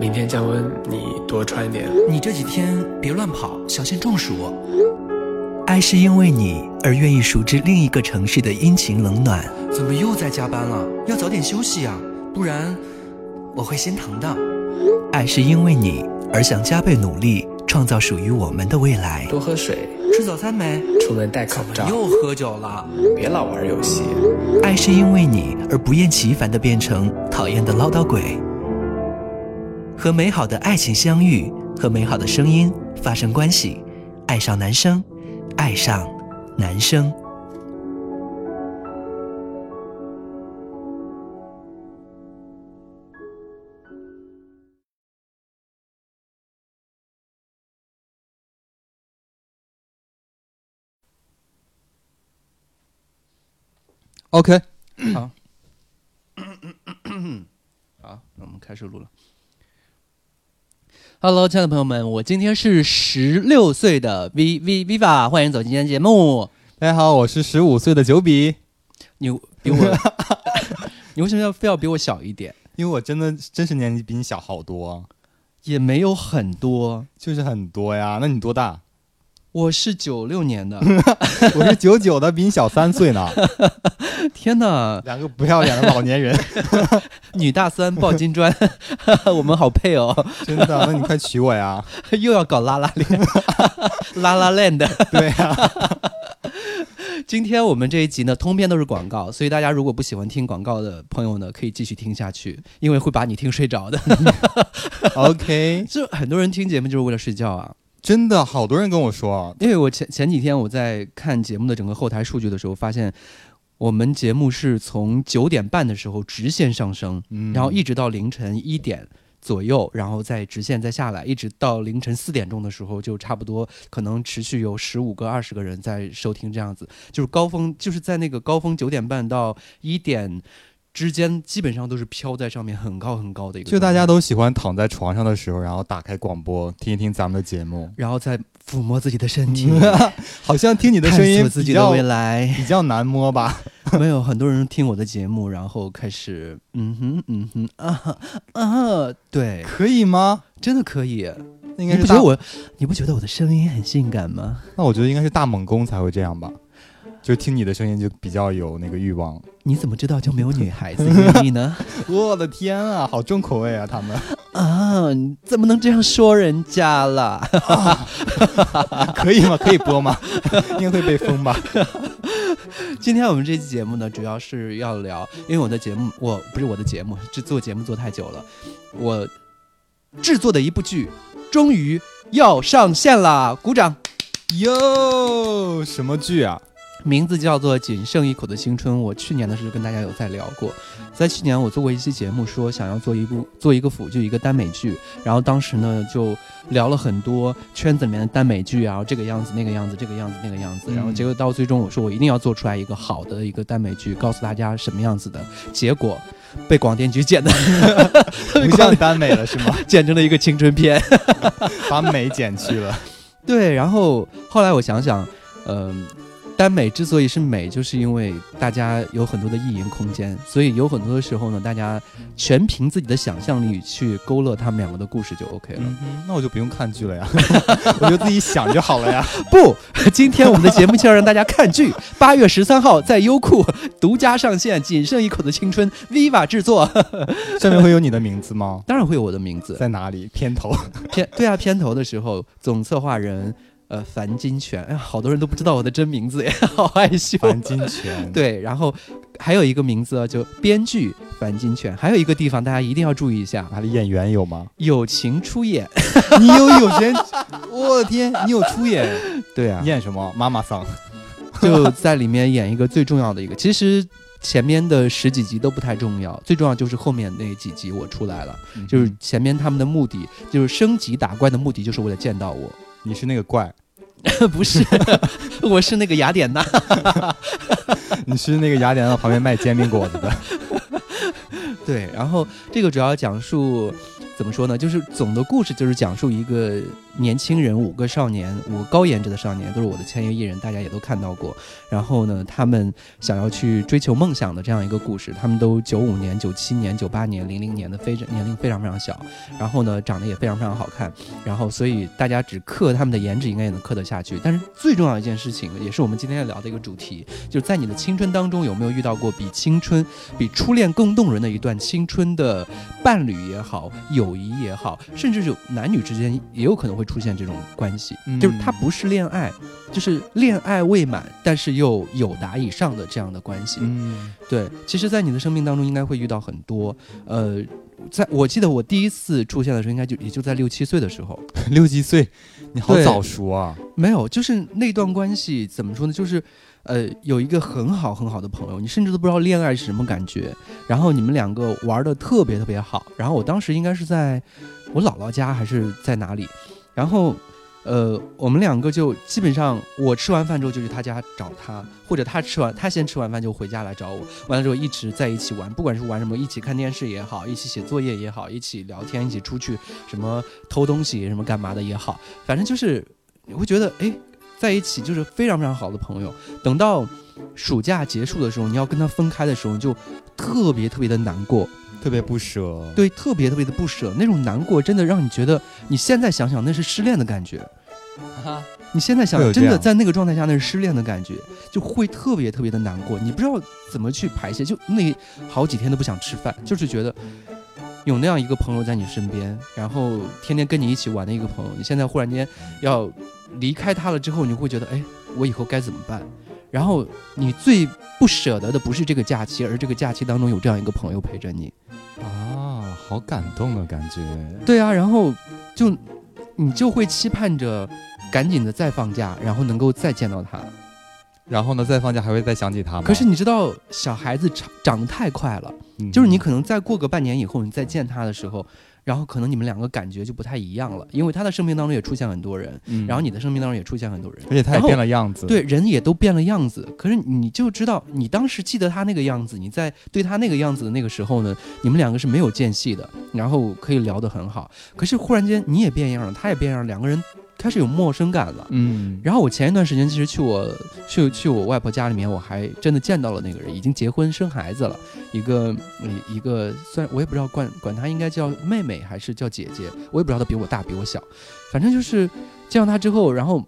明天降温，你多穿点。你这几天别乱跑，小心中暑。爱是因为你而愿意熟知另一个城市的阴晴冷暖。怎么又在加班了？要早点休息啊，不然我会心疼的。爱是因为你而想加倍努力，创造属于我们的未来。多喝水，吃早餐没？出门戴口罩。又喝酒了，别老玩游戏。爱是因为你而不厌其烦的变成讨厌的唠叨鬼。和美好的爱情相遇，和美好的声音发生关系，爱上男生，爱上男生。OK，好，好，那我们开始录了。Hello，亲爱的朋友们，我今天是十六岁的 V V Viva，欢迎走进今天节目。大家好，我是十五岁的九比。你比我 你为什么要非要比我小一点？因为我真的真实年纪比你小好多，也没有很多，就是很多呀。那你多大？我是九六年的，我是九九的，比你小三岁呢。天哪，两个不要脸的老年人，女大三抱金砖，我们好配哦。真的，那你快娶我呀！又要搞拉拉链，拉拉链的，对呀。今天我们这一集呢，通篇都是广告，所以大家如果不喜欢听广告的朋友呢，可以继续听下去，因为会把你听睡着的。OK，就很多人听节目就是为了睡觉啊。真的好多人跟我说，因为我前前几天我在看节目的整个后台数据的时候，发现我们节目是从九点半的时候直线上升，嗯然后一直到凌晨一点左右，然后再直线再下来，一直到凌晨四点钟的时候，就差不多可能持续有十五个、二十个人在收听，这样子就是高峰，就是在那个高峰九点半到一点。之间基本上都是飘在上面很高很高的一个，就大家都喜欢躺在床上的时候，然后打开广播听一听咱们的节目，然后再抚摸自己的身体，好像听你的声探音索自己的未来。比较难摸吧？没有很多人听我的节目，然后开始嗯哼嗯哼啊哈啊，对，可以吗？真的可以。那应该是大你不觉得我，你不觉得我的声音很性感吗？那我觉得应该是大猛攻才会这样吧，就听你的声音就比较有那个欲望。你怎么知道就没有女孩子愿 意呢？我的天啊，好重口味啊！他们 啊，你怎么能这样说人家啦？可以吗？可以播吗？应该会被封吧？今天我们这期节目呢，主要是要聊，因为我的节目，我不是我的节目，制作节目做太久了，我制作的一部剧终于要上线啦，鼓掌。哟，什么剧啊？名字叫做《仅剩一口的青春》。我去年的时候跟大家有在聊过，在去年我做过一期节目，说想要做一部做一个腐剧，一个耽美剧。然后当时呢就聊了很多圈子里面的耽美剧啊，这个样子那个样子，这个样子那个样子。嗯然后结果到最终我说我一定要做出来一个好的一个耽美剧，告诉大家什么样子的。结果被广电局剪的 不像耽美了是吗？剪成了一个青春片。把美剪去了。对，然后后来我想想，嗯、耽美之所以是美，就是因为大家有很多的意淫空间，所以有很多的时候呢，大家全凭自己的想象力去勾勒他们两个的故事就 OK 了。嗯，那我就不用看剧了呀，我就自己想就好了呀。不，今天我们的节目就要让大家看剧，八月十三号在优酷独家上线，《仅剩一口的青春》，Viva 制作，上面会有你的名字吗？当然会有我的名字。在哪里？片头。片对啊，片头的时候，总策划人呃樊金泉，哎呀，好多人都不知道我的真名字耶，好害羞。樊金泉。，对，然后还有一个名字啊就编剧樊金泉，还有一个地方大家一定要注意一下，哪里演员有吗？友情出演。你有友情？我的天，你有出演？对啊，演什么？妈妈桑。就在里面演一个最重要的一个，其实。前面的十几集都不太重要，最重要就是后面那几集我出来了，就是前面他们的目的就是升级打怪的目的，就是为了见到我，你是那个怪，不是，我是那个雅典娜。你是那个雅典娜旁边卖煎饼果子的。对，然后这个主要讲述怎怎么说呢？就是总的故事就是讲述一个年轻人，五个少年，五个高颜值的少年，都是我的签约艺人，大家也都看到过。然后呢，他们想要去追求梦想的这样一个故事。他们都九五年、九七年、九八年、零零年的，非常年龄非常非常小。然后呢，长得也非常非常好看。然后，所以大家只刻他们的颜值，应该也能刻得下去。但是最重要一件事情，也是我们今天要聊的一个主题，就是在你的青春当中，有没有遇到过比青春、比初恋更动人的一段青春的伴侣也好，友谊也好，甚至是男女之间也有可能会出现这种关系，就是它不是恋爱，就是恋爱未满，但是又有达以上的这样的关系。嗯，对，其实，在你的生命当中，应该会遇到很多。呃，在我记得我第一次出现的时候，应该就也就在六七岁的时候。六七岁，你好早熟啊！没有，就是那段关系怎么说呢？就是，呃，有一个很好很好的朋友，你甚至都不知道恋爱是什么感觉。然后你们两个玩的特别特别好。然后我当时应该是在我姥姥家还是在哪里？然后，呃，我们两个就基本上我吃完饭之后就去他家找他，或者他吃完他先吃完饭就回家来找我。完了之后一直在一起玩，不管是玩什么，一起看电视也好，一起写作业也好，一起聊天，一起出去什么偷东西什么干嘛的也好，反正就是你会觉得哎。在一起就是非常非常好的朋友。等到暑假结束的时候，你要跟他分开的时候，就特别特别的难过，特别不舍。对，特别特别的不舍。那种难过真的让你觉得，你现在想想那是失恋的感觉。你现在想真的在那个状态下那是失恋的感觉，就会特别特别的难过，你不知道怎么去排泄，就那好几天都不想吃饭，就是觉得有那样一个朋友在你身边，然后天天跟你一起玩的一个朋友，你现在忽然间要离开他了之后，你会觉得，哎，我以后该怎么办？然后你最不舍得的不是这个假期，而这个假期当中有这样一个朋友陪着你。啊，好感动的感觉。对啊，然后就你就会期盼着赶紧的再放假，然后能够再见到他。然后呢，再放假还会再想起他吗？可是你知道，小孩子长长得太快了，嗯就是你可能再过个半年以后，你再见他的时候，然后可能你们两个感觉就不太一样了，因为他的生命当中也出现很多人，嗯然后你的生命当中也出现很多人，而且他也变了样子。对，人也都变了样子。可是你就知道，你当时记得他那个样子，你在对他那个样子的那个时候呢，你们两个是没有间隙的，然后可以聊得很好。可是忽然间你也变样了，他也变样了，两个人开始有陌生感了。嗯，然后我前一段时间其实去我去去我外婆家里面，我还真的见到了那个人，已经结婚生孩子了，一个一一个虽然我也不知道管管她应该叫妹妹还是叫姐姐，我也不知道她比我大比我小，反正就是见到她之后，然后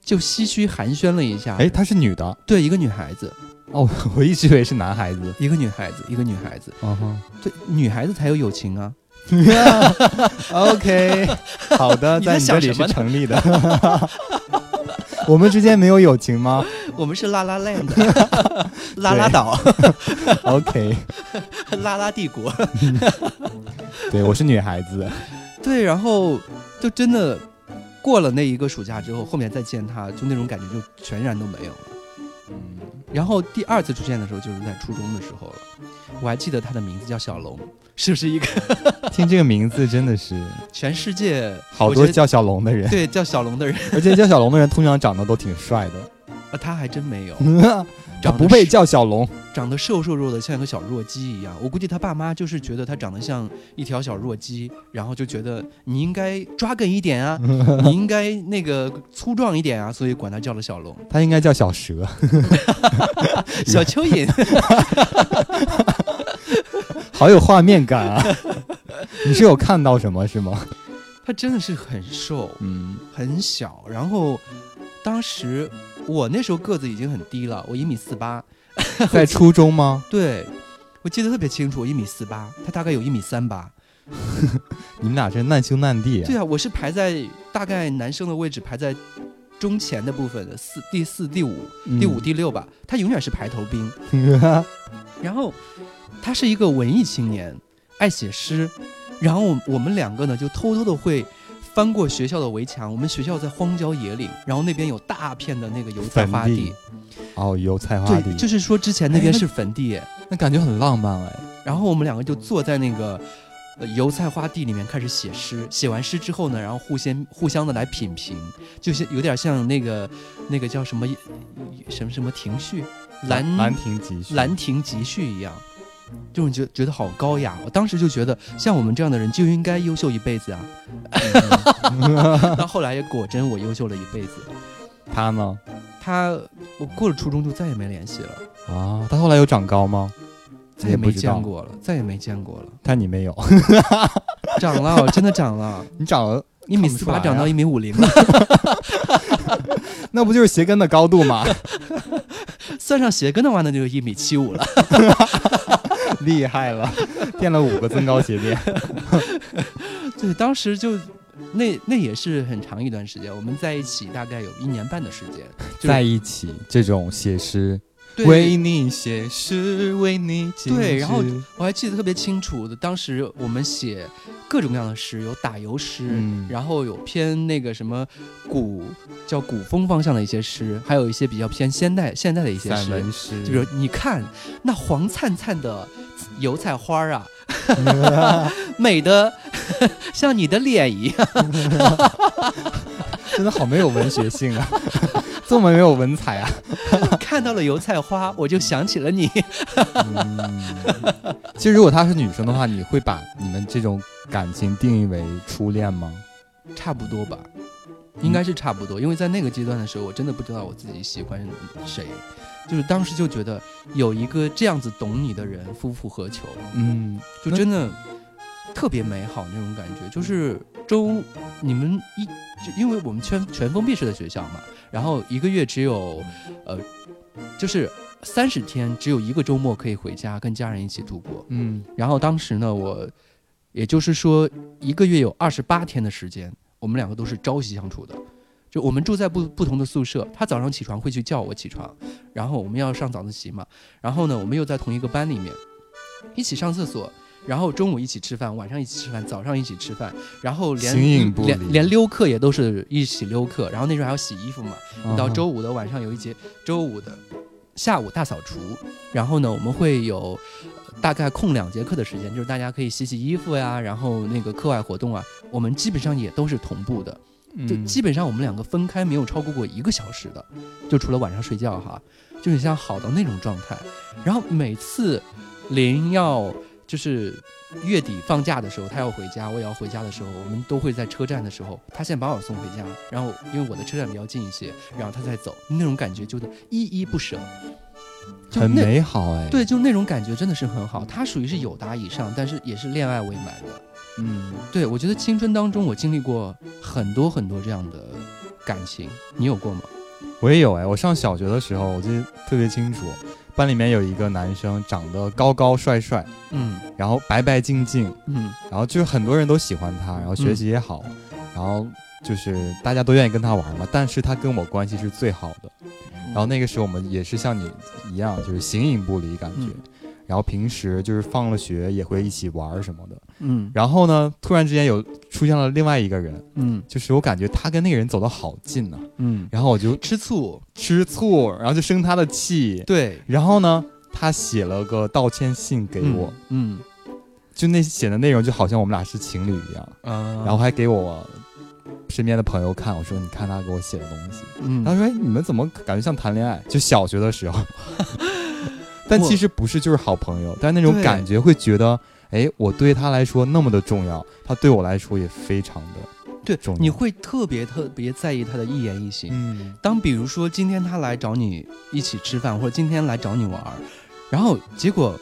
就唏嘘寒暄了一下。哎，她是女的对，一个女孩子，哦，我一直以为是男孩子。一个女孩子，一个女孩子，嗯哼对，女孩子才有友情啊。OK，好的，在在你这里成立的。我们之间没有友情吗我们是拉拉 land，拉拉岛，？OK，拉拉帝国。对我是女孩子。对，然后就真的过了那一个暑假之后，后面再见他，就那种感觉就全然都没有了。嗯，然后第二次出现的时候，就是在初中的时候了。我还记得他的名字叫小龙，是不是一个？听这个名字真的是全世界好多叫小龙的人，对叫小龙的人？而且叫小龙的人通常长得都挺帅啊，他还真没有，他 长不配叫小龙。长得瘦瘦弱的，像一个小弱鸡一样。我估计他爸妈就是觉得他长得像一条小弱鸡，然后就觉得你应该抓梗一点啊，你应该那个粗壮一点啊，所以管他叫了小龙。他应该叫小蛇，小蚯蚓，好有画面感啊！你是有看到什么是吗？他真的是很瘦，嗯，很小。然后当时我那时候个子已经很低了，我一米四八。在初中吗？对，我记得特别清楚，我一米四八，他大概有一米三八。你们俩真难兄难弟啊！对啊，我是排在大概男生的位置，排在中前的部分的四、第四、第五、嗯第五、第六吧。他永远是排头兵。然后他是一个文艺青年，爱写诗。然后我我们两个呢，就偷偷的会翻过学校的围墙。我们学校在荒郊野岭，然后那边有大片的那个油菜花地地。哦，油菜花对，地，就是说之前那边是坟地耶。那感觉很浪漫哎。然后我们两个就坐在那个呃油菜花地里面开始写诗，写完诗之后呢，然后互相互相的来品评，就是有点像那个那个叫什么什么什么亭序，兰兰亭集序，兰亭集序一样。这种觉觉得好高雅。我当时就觉得，像我们这样的人就应该优秀一辈子啊。到后来也果真，我优秀了一辈子。他呢？他我过了初中就再也没联系了啊。他后来有长高吗？再也没见过了，再也没见过了。但你没有，长了，真的长了。你长了一米四八，长到一米五零了。那不就是鞋跟的高度吗？算上鞋跟的话，那就一米七五了。厉害了，垫了五个增高鞋垫。对，当时就那那也是很长一段时间，我们在一起大概有一年半的时间，在一起这种写诗。为你写诗，为你对，然后我还记得特别清楚的，当时我们写各种各样的诗，有打油诗，然后有偏那个什么古叫古风方向的一些诗，还有一些比较偏现代现代的一些诗，就是你看那黄灿灿的油菜花啊，美的 像你的脸一样，真的好没有文学性啊。这么没有文采啊！看到了油菜花，我就想起了你。其实，如果她是女生的话，你会把你们这种感情定义为初恋吗？差不多吧，应该是差不多。因为在那个阶段的时候，我真的不知道我自己喜欢谁，就是当时就觉得有一个这样子懂你的人，夫复何求？嗯，就真的特别美好那种感觉。就是周，你们一就因为我们全全封闭式的学校嘛。然后一个月只有，呃，就是三十天，只有一个周末可以回家跟家人一起度过。嗯，然后当时呢，我，也就是说一个月有二十八天的时间，我们两个都是朝夕相处的，就我们住在不不同的宿舍，他早上起床会去叫我起床，然后我们要上早自习嘛，然后呢，我们又在同一个班里面，一起上厕所。然后中午一起吃饭，晚上一起吃饭，早上一起吃饭，然后连连连溜课也都是一起溜课。然后那时候还要洗衣服嘛，到周五的晚上有一节，周五的下午大扫除。然后呢，我们会有大概空两节课的时间，就是大家可以洗洗衣服呀，然后那个课外活动啊，我们基本上也都是同步的，就基本上我们两个分开没有超过过一个小时的，就除了晚上睡觉哈，就是像好到那种状态。然后每次林要。就是月底放假的时候，他要回家，我也要回家的时候，我们都会在车站的时候，他先把我送回家，然后因为我的车站比较近一些，然后他再走，那种感觉就是依依不舍，很美好哎。对，就那种感觉真的是很好。他属于是有达以上，但是也是恋爱未满的。嗯，对，我觉得青春当中我经历过很多很多这样的感情，你有过吗？我也有哎，我上小学的时候，我记得特别清楚。班里面有一个男生，长得高高帅帅，嗯，然后白白净净，嗯，然后就是很多人都喜欢他，然后学习也好，然后就是大家都愿意跟他玩嘛。但是他跟我关系是最好的，然后那个时候我们也是像你一样，就是形影不离感觉。然后平时就是放了学也会一起玩什么的，嗯。然后呢，突然之间有出现了另外一个人，嗯，就是我感觉他跟那个人走得好近呢，嗯。然后我就吃醋，吃醋，然后就生他的气，对。然后呢，他写了个道歉信给我，嗯，就那写的内容就好像我们俩是情侣一样，嗯。然后还给我身边的朋友看，我说你看他给我写的东西，嗯。他说哎，你们怎么感觉像谈恋爱？就小学的时候。但其实不是，就是好朋友。但那种感觉会觉得，哎，我对他来说那么的重要，他对我来说也非常的对重要。你会特别特别在意他的一言一行。嗯。当比如说今天他来找你一起吃饭，或者今天来找你玩，然后结果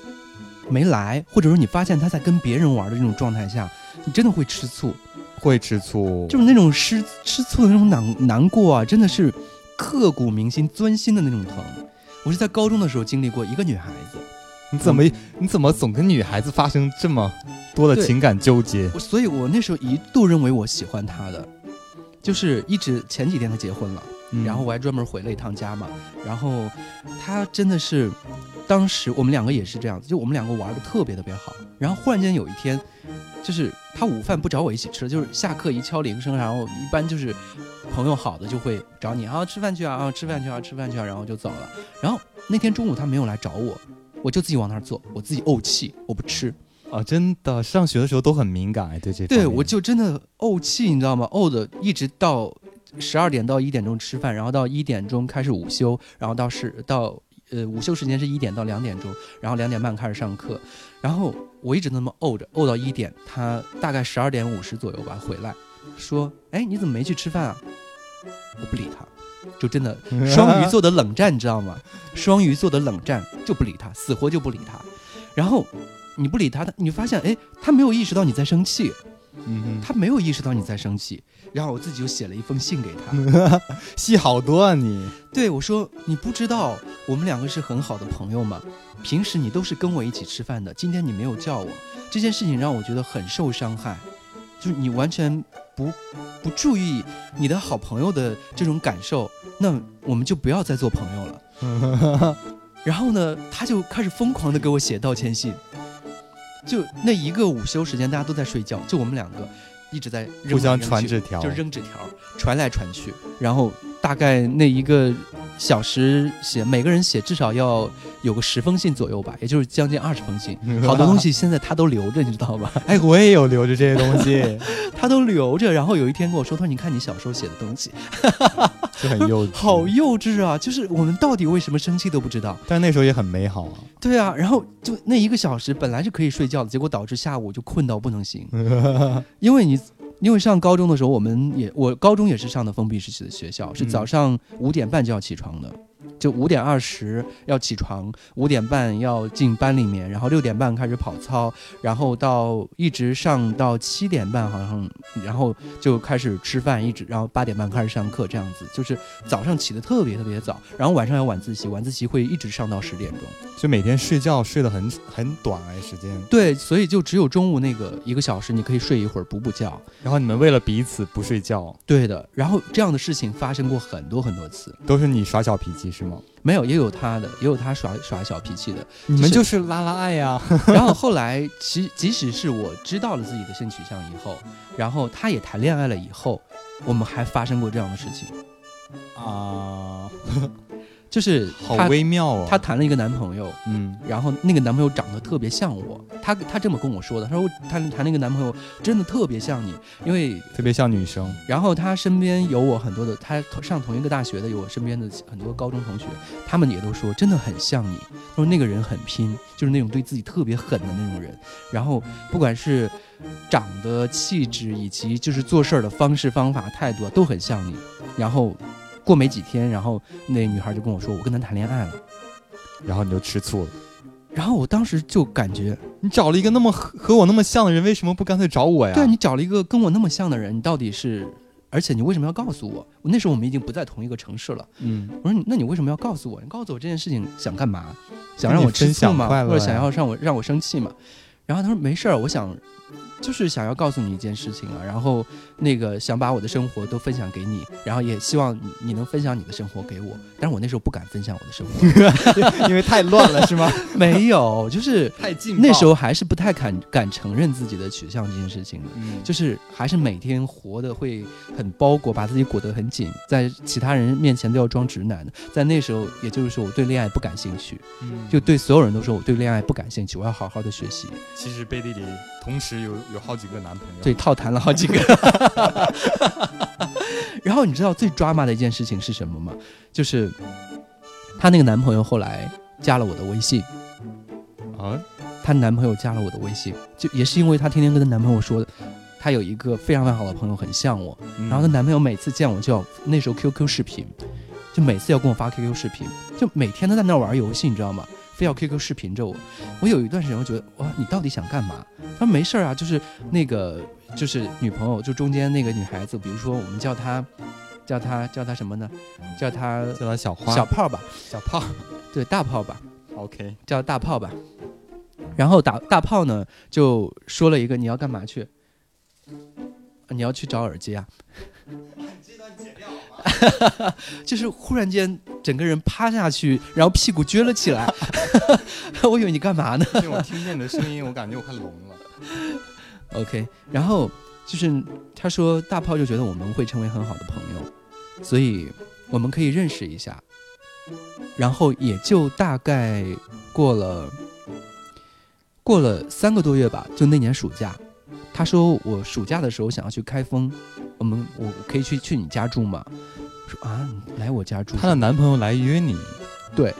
没来，或者说你发现他在跟别人玩的这种状态下，你真的会吃醋，会吃醋，就是那种吃吃醋的那种难难过啊，真的是刻骨铭心、钻心的那种疼。我是在高中的时候经历过一个女孩子，你怎么你怎么总跟女孩子发生这么多的情感纠结？所以我那时候一度认为我喜欢她的，就是一直前几天她结婚了，然后我还专门回了一趟家嘛，然后她真的是，当时我们两个也是这样子，就我们两个玩的特别特别好，然后忽然间有一天，就是他午饭不找我一起吃，就是下课一敲铃声，然后一般就是。朋友好的就会找你啊，吃饭去啊，啊，吃饭去啊，吃饭去啊，然后就走了。然后那天中午他没有来找我，我就自己往那儿坐，我自己怄气，我不吃啊。真的，上学的时候都很敏感哎，对这。对，我就真的怄气，你知道吗？怄的一直到十二点到一点钟吃饭，然后到一点钟开始午休，然后到是到呃午休时间是一点到两点钟，然后两点半开始上课，然后我一直那么怄着，怄到一点，他大概十二点五十左右吧回来，说，哎，你怎么没去吃饭啊？我不理他，就真的 双鱼座的冷战，你知道吗？双鱼座的冷战就不理他，死活就不理他，然后你不理他，他你发现，哎，他没有意识到你在生气。嗯，他没有意识到你在生气，然后我自己就写了一封信给他，戏好多啊你。对我说，你不知道我们两个是很好的朋友吗？平时你都是跟我一起吃饭的，今天你没有叫我，这件事情让我觉得很受伤害，就是你完全不不注意你的好朋友的这种感受，那我们就不要再做朋友了。然后呢，他就开始疯狂的给我写道歉信。就那一个午休时间，大家都在睡觉，就我们两个一直在互相传纸条，就扔纸条，传来传去，然后大概那一个。小时写，每个人写至少要有个十封信左右吧，也就是将近二十封信。好多东西现在他都留着，你知道吧？哎，我也有留着这些东西，他都留着。然后有一天跟我说：“他说你看你小时候写的东西，就很幼稚，好幼稚啊！就是我们到底为什么生气都不知道，但那时候也很美好啊。对啊，然后就那一个小时本来是可以睡觉的，结果导致下午就困到不能行，因为你。因为上高中的时候，我们也我高中也是上的封闭式的学校，是早上五点半就要起床的。就五点二十要起床，五点半要进班里面，然后六点半开始跑操，然后到一直上到七点半好像，然后就开始吃饭，一直然后八点半开始上课，这样子就是早上起的特别特别早，然后晚上有晚自习，晚自习会一直上到十点钟，就每天睡觉睡得很很短哎时间。对，所以就只有中午那个一个小时你可以睡一会儿补补觉，然后你们为了彼此不睡觉。对的，然后这样的事情发生过很多很多次，都是你耍小脾气。是吗？没有，也有他的，也有他耍耍小脾气的。你们就是拉拉爱呀。然后后来，其即使是我知道了自己的性取向以后，然后他也谈恋爱了以后，我们还发生过这样的事情啊。就是好微妙哦，她谈了一个男朋友，嗯，然后那个男朋友长得特别像我，她她这么跟我说的，她说谈谈那个男朋友真的特别像你，因为特别像女生。然后她身边有我很多的，她上同一个大学的有我身边的很多高中同学，他们也都说真的很像你，说那个人很拼，就是那种对自己特别狠的那种人。然后不管是长得气质以及就是做事儿的方式方法态度都很像你。然后。过没几天，然后那女孩就跟我说：“我跟他谈恋爱了。”然后你就吃醋了。然后我当时就感觉，你找了一个那么和我那么像的人，为什么不干脆找我呀？对你找了一个跟我那么像的人，你到底是？而且你为什么要告诉我？那时候我们已经不在同一个城市了。嗯，我说那你为什么要告诉我？你告诉我这件事情想干嘛？想让我吃醋吗？或者想要让我让我生气吗？然后他说没事儿，我想。就是想要告诉你一件事情啊，然后那个想把我的生活都分享给你，然后也希望你能分享你的生活给我。但是我那时候不敢分享我的生活，因为太乱了，是吗？没有，就是太近。那时候还是不太敢敢承认自己的取向这件事情的，就是还是每天活的会很包裹，把自己裹得很紧，在其他人面前都要装直男的。在那时候，也就是说我对恋爱不感兴趣，就对所有人都说我对恋爱不感兴趣，我要好好的学习。其实背地里同时有。有好几个男朋友，对，套谈了好几个。然后你知道最抓马的一件事情是什么吗？就是她那个男朋友后来加了我的微信。啊？她男朋友加了我的微信，就也是因为她天天跟她男朋友说，她有一个非常非常好的朋友很像我。然后她男朋友每次见我就要那时候 QQ 视频，就每次要跟我发 QQ 视频，就每天都在那玩游戏，你知道吗？非要 QQ 视频着我，我有一段时间我觉得哇，你到底想干嘛？他说没事儿啊，就是那个就是女朋友，就中间那个女孩子，比如说我们叫她，叫她叫她什么呢？叫她叫她小花小炮吧，小炮，对大炮吧，OK，叫大炮吧。然后大大炮呢就说了一个你要干嘛去？你要去找耳机啊？就是忽然间整个人趴下去，然后屁股撅了起来。我以为你干嘛呢？我听见你的声音，我感觉我快聋了。OK，然后就是他说大炮就觉得我们会成为很好的朋友，所以我们可以认识一下。然后也就大概过了过了三个多月吧，就那年暑假，他说我暑假的时候想要去开封。我们我可以去去你家住吗？说啊，来我家住。她的男朋友来约你，对，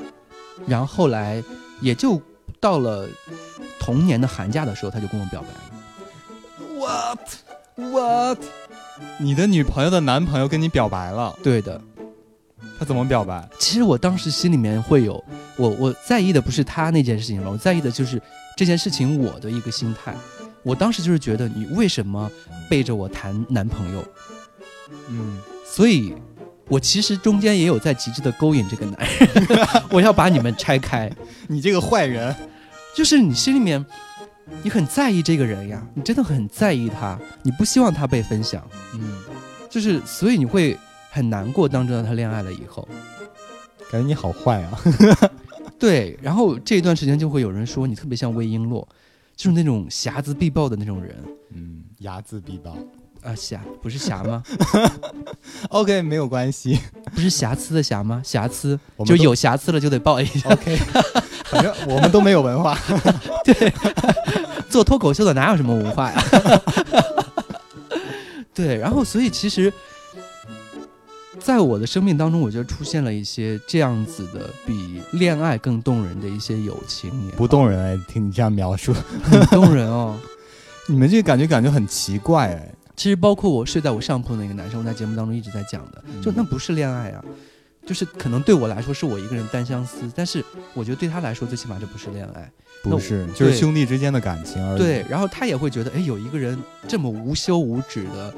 然后后来也就到了同年的寒假的时候，他就跟我表白了。What What？你的女朋友的男朋友跟你表白了？对的。他怎么表白？其实我当时心里面会有，我我在意的不是他那件事情吧，我在意的就是这件事情我的一个心态。我当时就是觉得你为什么背着我谈男朋友？嗯，所以，我其实中间也有在极致的勾引这个男人，我要把你们拆开。你这个坏人，就是你心里面，你很在意这个人呀，你真的很在意他，你不希望他被分享。嗯，就是所以你会很难过，当知道他恋爱了以后，感觉你好坏啊。对，然后这一段时间就会有人说你特别像魏璎珞。就是那种睚眦必报的那种人，嗯，睚眦必报啊，瑕不是瑕吗？OK，没有关系，不是瑕疵的瑕吗？瑕疵就有瑕疵了就得报一下。OK，反正我们都没有文化，对，做脱口秀的哪有什么文化呀？对，然后所以其实。在我的生命当中，我觉得出现了一些这样子的比恋爱更动人的一些友情，不动人哎，听你这样描述，很动人哦。你们这个感觉感觉很奇怪哎。其实包括我睡在我上铺那个男生，我在节目当中一直在讲的，就那不是恋爱啊，就是可能对我来说是我一个人单相思，但是我觉得对他来说最起码这不是恋爱，不是，就是兄弟之间的感情而已。对，然后他也会觉得，哎，有一个人这么无休无止的。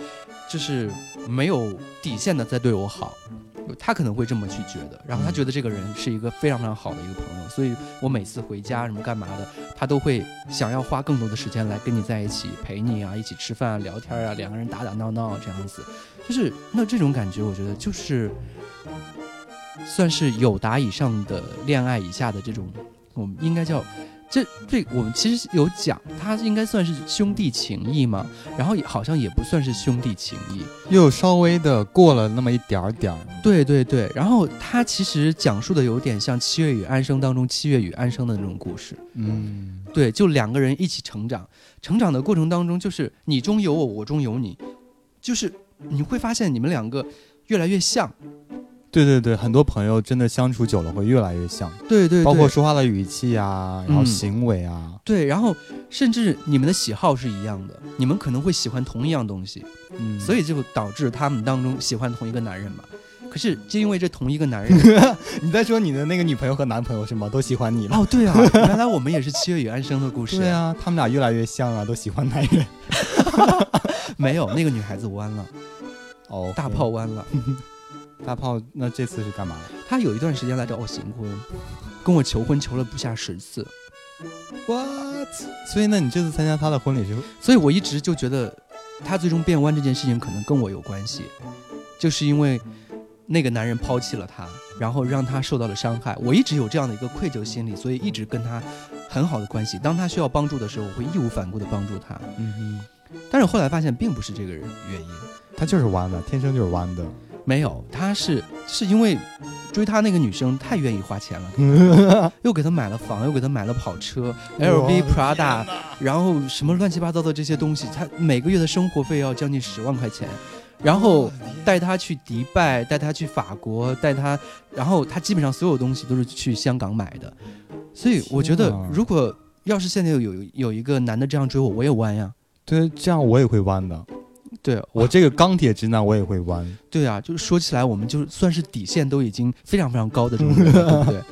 就是没有底线的在对我好，他可能会这么去觉得，然后他觉得这个人是一个非常非常好的一个朋友，所以我每次回家什么干嘛的，他都会想要花更多的时间来跟你在一起陪你啊，一起吃饭啊、聊天啊，两个人打打闹闹这样子，就是那这种感觉，我觉得就是算是有达以上的恋爱以下的这种，我们应该叫。这这我们其实有讲，他应该算是兄弟情谊嘛，然后也好像也不算是兄弟情谊，又稍微的过了那么一点儿点儿。对对对，然后他其实讲述的有点像《七月与安生》当中《七月与安生》的那种故事。嗯，对，就两个人一起成长，成长的过程当中，就是你中有我，我中有你，就是你会发现你们两个越来越像。对对对，很多朋友真的相处久了会越来越像，对对，包括说话的语气啊，然后行为啊，对，然后甚至你们的喜好是一样的，你们可能会喜欢同一样东西，嗯，所以就导致他们当中喜欢同一个男人嘛。可是就因为这同一个男人，你在说你的那个女朋友和男朋友是吗？都喜欢你了？哦，对啊，原来我们也是七月与安生的故事。对啊，他们俩越来越像啊，都喜欢男人。没有，那个女孩子弯了，哦，大炮弯了。大炮，那这次是干嘛？他有一段时间来找我行婚，跟我求婚，求了不下十次。What？所以，那你这次参加他的婚礼是？所以我一直就觉得，他最终变弯这件事情可能跟我有关系，就是因为那个男人抛弃了他，然后让他受到了伤害。我一直有这样的一个愧疚心理，所以一直跟他很好的关系。当他需要帮助的时候，我会义无反顾的帮助他。嗯哼。但是后来发现，并不是这个人原因，他就是弯的，天生就是弯的。没有，他是是因为追他那个女生太愿意花钱了，又给他买了房，又给他买了跑车，LV、Prada，然后什么乱七八糟的这些东西，他每个月的生活费要将近十万块钱，然后带他去迪拜，带他去法国，带他，然后他基本上所有东西都是去香港买的，所以我觉得，如果要是现在有有有一个男的这样追我，我也弯呀，对，这样我也会弯的。对 我这个钢铁直男，我也会弯。对啊，就是说起来，我们就算是底线都已经非常非常高的这种人，对不对？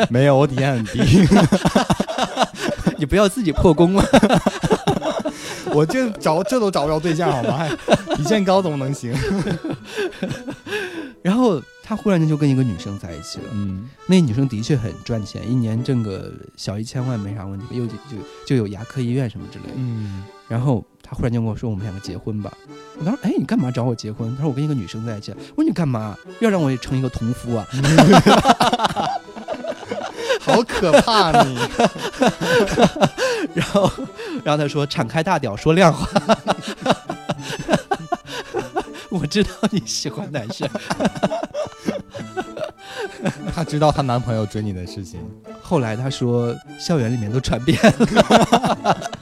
没有，我底线很低。你不要自己破功了。我这找这都找不着对象，好吗？底线高怎么能行？然后他忽然间就跟一个女生在一起了。嗯，那女生的确很赚钱，一年挣个小一千万没啥问题，又就就就有牙科医院什么之类的。嗯，然后。他忽然间跟我说：“我们两个结婚吧。”我当时哎，你干嘛找我结婚？”他说：“我跟一个女生在一起。”我说：“你干嘛要让我也成一个同夫啊？” 好可怕你！然后，然后他说：“敞开大屌，说亮话。”我知道你喜欢男生。她知道她男朋友追你的事情。后来她说，校园里面都传遍了。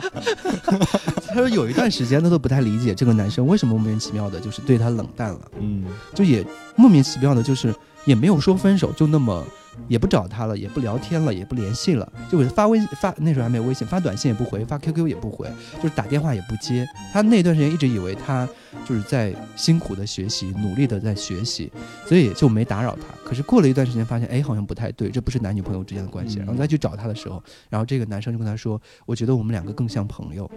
她说有一段时间她都不太理解这个男生为什么莫名其妙的就是对她冷淡了。嗯，就也莫名其妙的，就是也没有说分手，就那么也不找他了，也不聊天了，也不联系了，就给他发微发那时候还没有微信，发短信也不回，发 QQ 也不回，就是打电话也不接。他那段时间一直以为他就是在辛苦的学习，努力的在学习，所以就没打扰他。可是过了一段时间，发现哎好像不太对，这不是男女朋友之间的关系。然后再去找他的时候，然后这个男生就跟他说：“我觉得我们两个更像朋友。”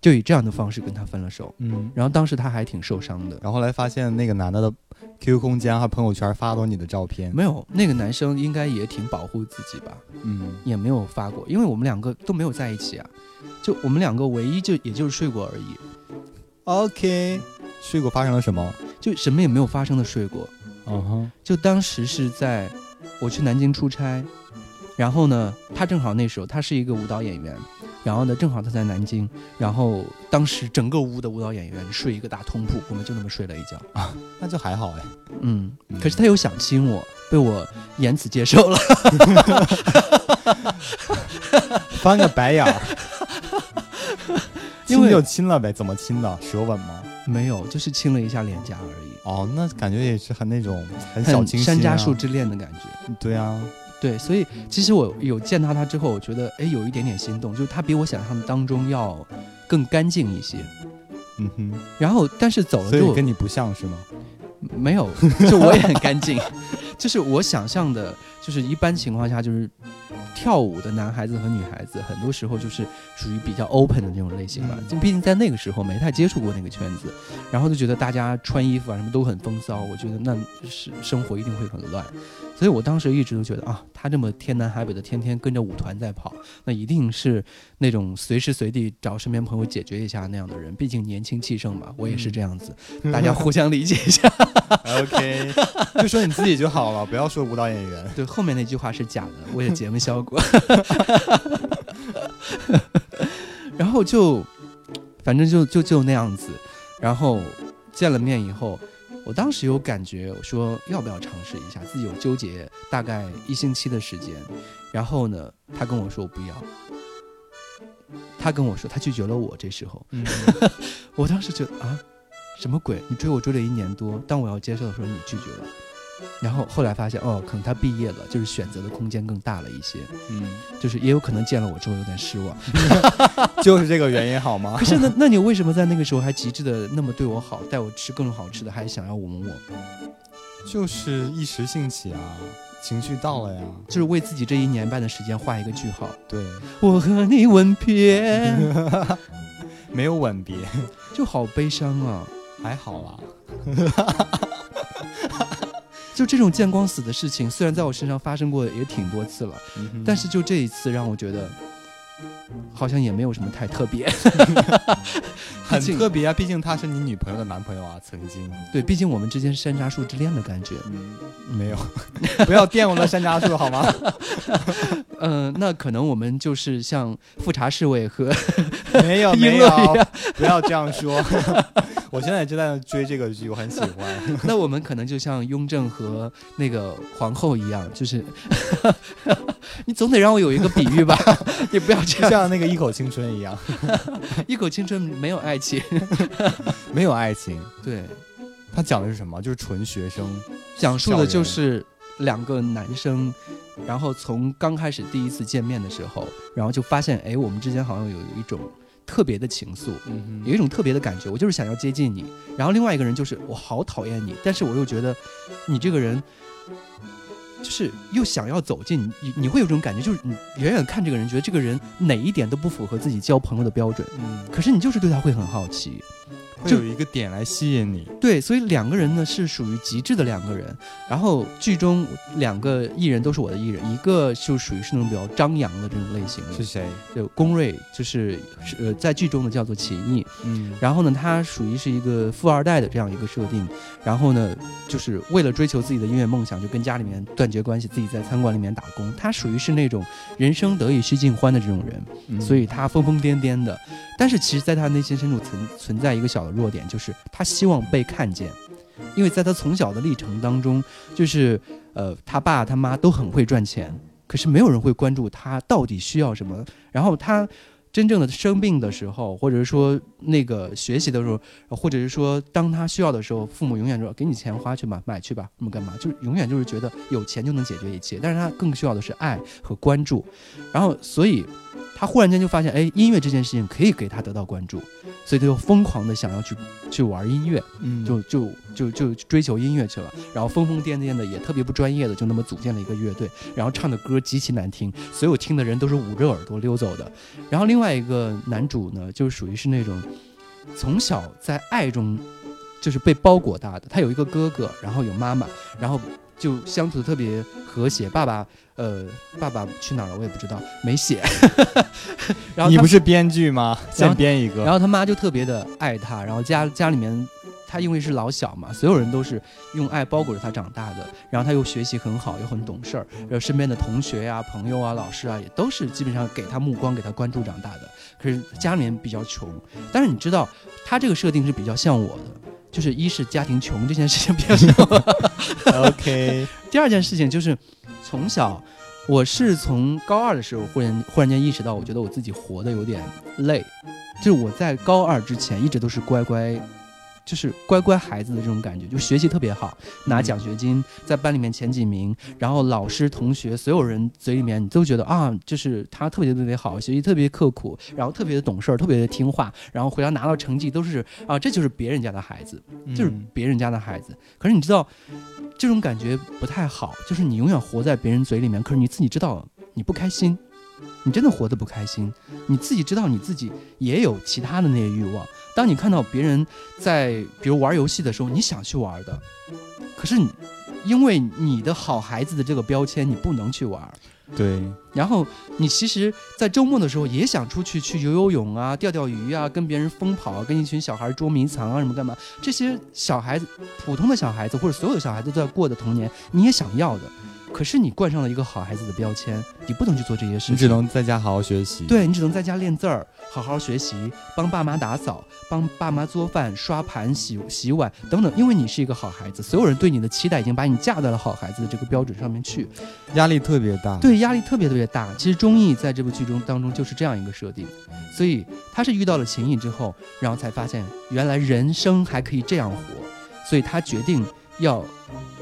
就以这样的方式跟他分了手，嗯，然后当时他还挺受伤的，然后后来发现那个男的的 QQ 空间和朋友圈发都你的照片，没有，那个男生应该也挺保护自己吧，嗯，也没有发过，因为我们两个都没有在一起啊，就我们两个唯一就也就是睡过而已，OK，睡过发生了什么？就什么也没有发生的睡过，嗯哼，就当时是在我去南京出差，然后呢，他正好那时候他是一个舞蹈演员。然后呢，正好他在南京，然后当时整个屋的舞蹈演员睡一个大通铺，我们就那么睡了一觉啊，那就还好哎，嗯，可是他又想亲我，被我言辞接受了，翻个白眼儿，亲就亲了呗，怎么亲的？舌吻吗？没有，就是亲了一下脸颊而已。哦，那感觉也是很那种很小清新、山楂树之恋的感觉。对啊。对，所以其实我有见到他之后，我觉得哎，有一点点心动，就是他比我想象当中要更干净一些。嗯哼。然后，但是走了之后跟你不像是吗？没有，就我也很干净。就是我想象的，就是一般情况下，就是跳舞的男孩子和女孩子，很多时候就是属于比较 open 的那种类型吧。就毕竟在那个时候没太接触过那个圈子，然后就觉得大家穿衣服啊什么都很风骚，我觉得那是生活一定会很乱。所以我当时一直都觉得啊，他这么天南海北的，天天跟着舞团在跑，那一定是那种随时随地找身边朋友解决一下那样的人。毕竟年轻气盛嘛，我也是这样子，大家互相理解一下。OK，就说你自己就好了，不要说舞蹈演员。对，后面那句话是假的，为了节目效果。然后就，反正就就就那样子，然后见了面以后。我当时有感觉，我说要不要尝试一下，自己有纠结大概一星期的时间，然后呢，他跟我说我不要，他跟我说他拒绝了我。这时候，我当时觉得啊，什么鬼？你追我追了一年多，当我要接受的时候，你拒绝了。然后后来发现，哦，可能他毕业了，就是选择的空间更大了一些。嗯，就是也有可能见了我之后有点失望，就是这个原因好吗？可是那那你为什么在那个时候还极致的那么对我好，带我吃各种好吃的，还想要吻我？就是一时兴起啊，情绪到了呀，就是为自己这一年半的时间画一个句号。对，我和你吻别，没有吻别，就好悲伤啊，还好啦。就这种见光死的事情，虽然在我身上发生过也挺多次了，但是就这一次让我觉得，好像也没有什么太特别，很特别啊！毕竟他是你女朋友的男朋友啊，曾经对，毕竟我们之间是山楂树之恋的感觉，没有，不要玷污了山楂树好吗？嗯，那可能我们就是像富察侍卫和 没有 没有，不要这样说。我现在正在追这个剧，我很喜欢。那我们可能就像雍正和那个皇后一样，就是你总得让我有一个比喻吧？你不要这样像那个一口青春一样，一口青春没有爱情，没有爱情。对，他讲的是什么？就是纯学生，讲述的就是两个男生，然后从刚开始第一次见面的时候，然后就发现，哎，我们之间好像有有一种。特别的情愫，有一种特别的感觉，我就是想要接近你。然后另外一个人就是我好讨厌你，但是我又觉得你这个人。就是又想要走近你，你会有种感觉，就是你远远看这个人，觉得这个人哪一点都不符合自己交朋友的标准。嗯，可是你就是对他会很好奇，会有一个点来吸引你。对，所以两个人呢是属于极致的两个人。然后剧中两个艺人都是我的艺人，一个就属于是那种比较张扬的这种类型的。是谁？就龚瑞，就是呃在剧中呢叫做秦毅。嗯，然后呢，他属于是一个富二代的这样一个设定。然后呢，就是为了追求自己的音乐梦想，就跟家里面断。绝关系，自己在餐馆里面打工，他属于是那种人生得意须尽欢的这种人，所以他疯疯癫癫的。但是其实，在他内心深处存存在一个小弱点，就是他希望被看见，因为在他从小的历程当中，就是呃，他爸他妈都很会赚钱，可是没有人会关注他到底需要什么。然后他真正的生病的时候，或者是说那个学习的时候，或者是说当他需要的时候，父母永远说给你钱花去吧，买去吧，那么干嘛？就是永远就是觉得有钱就能解决一切，但是他更需要的是爱和关注。然后，所以他忽然间就发现，哎，音乐这件事情可以给他得到关注，所以他就疯狂的想要去去玩音乐，嗯，就就就就追求音乐去了。然后疯疯癫癫的，也特别不专业的，就那么组建了一个乐队，然后唱的歌极其难听，所有听的人都是捂着耳朵溜走的。然后另另外一个男主呢，就是属于是那种从小在爱中就是被包裹大的。他有一个哥哥，然后有妈妈，然后就相处的特别和谐。爸爸，呃，爸爸去哪儿了？我也不知道，没写。然后你不是编剧吗？先编一个。然后他妈就特别的爱他，然后家家里面。他因为是老小嘛，所有人都是用爱包裹着他长大的。然后他又学习很好，又很懂事儿，然后身边的同学呀、朋友啊、老师啊，也都是基本上给他目光、给他关注长大的。可是家里面比较穷，但是你知道，他这个设定是比较像我的，就是一是家庭穷这件事情比较像我。OK。第二件事情就是，从小我是从高二的时候忽然忽然间意识到，我觉得我自己活得有点累，就是我在高二之前一直都是乖乖。就是乖乖孩子的这种感觉，就学习特别好，拿奖学金，在班里面前几名，然后老师、同学、所有人嘴里面你都觉得啊，就是他特别特别好，学习特别刻苦，然后特别的懂事儿，特别的听话，然后回家拿到成绩都是啊，这就是别人家的孩子，就是别人家的孩子。可是你知道，这种感觉不太好，就是你永远活在别人嘴里面，可是你自己知道你不开心。你真的活得不开心，你自己知道你自己也有其他的那些欲望。当你看到别人在比如玩游戏的时候，你想去玩的，可是你因为你的好孩子的这个标签，你不能去玩。对。然后你其实，在周末的时候也想出去去游游泳啊、钓钓鱼啊、跟别人疯跑啊、跟一群小孩捉迷藏啊什么干嘛？这些小孩子、普通的小孩子或者所有的小孩子都在过的童年，你也想要的。可是你冠上了一个好孩子的标签，你不能去做这些事情。你只能在家好好学习。对你只能在家练字儿，好好学习，帮爸妈打扫，帮爸妈做饭、刷盘、洗洗碗等等。因为你是一个好孩子，所有人对你的期待已经把你架在了好孩子的这个标准上面去，压力特别大。对，压力特别特别大。其实钟意在这部剧中当中就是这样一个设定，所以他是遇到了秦毅之后，然后才发现原来人生还可以这样活，所以他决定。要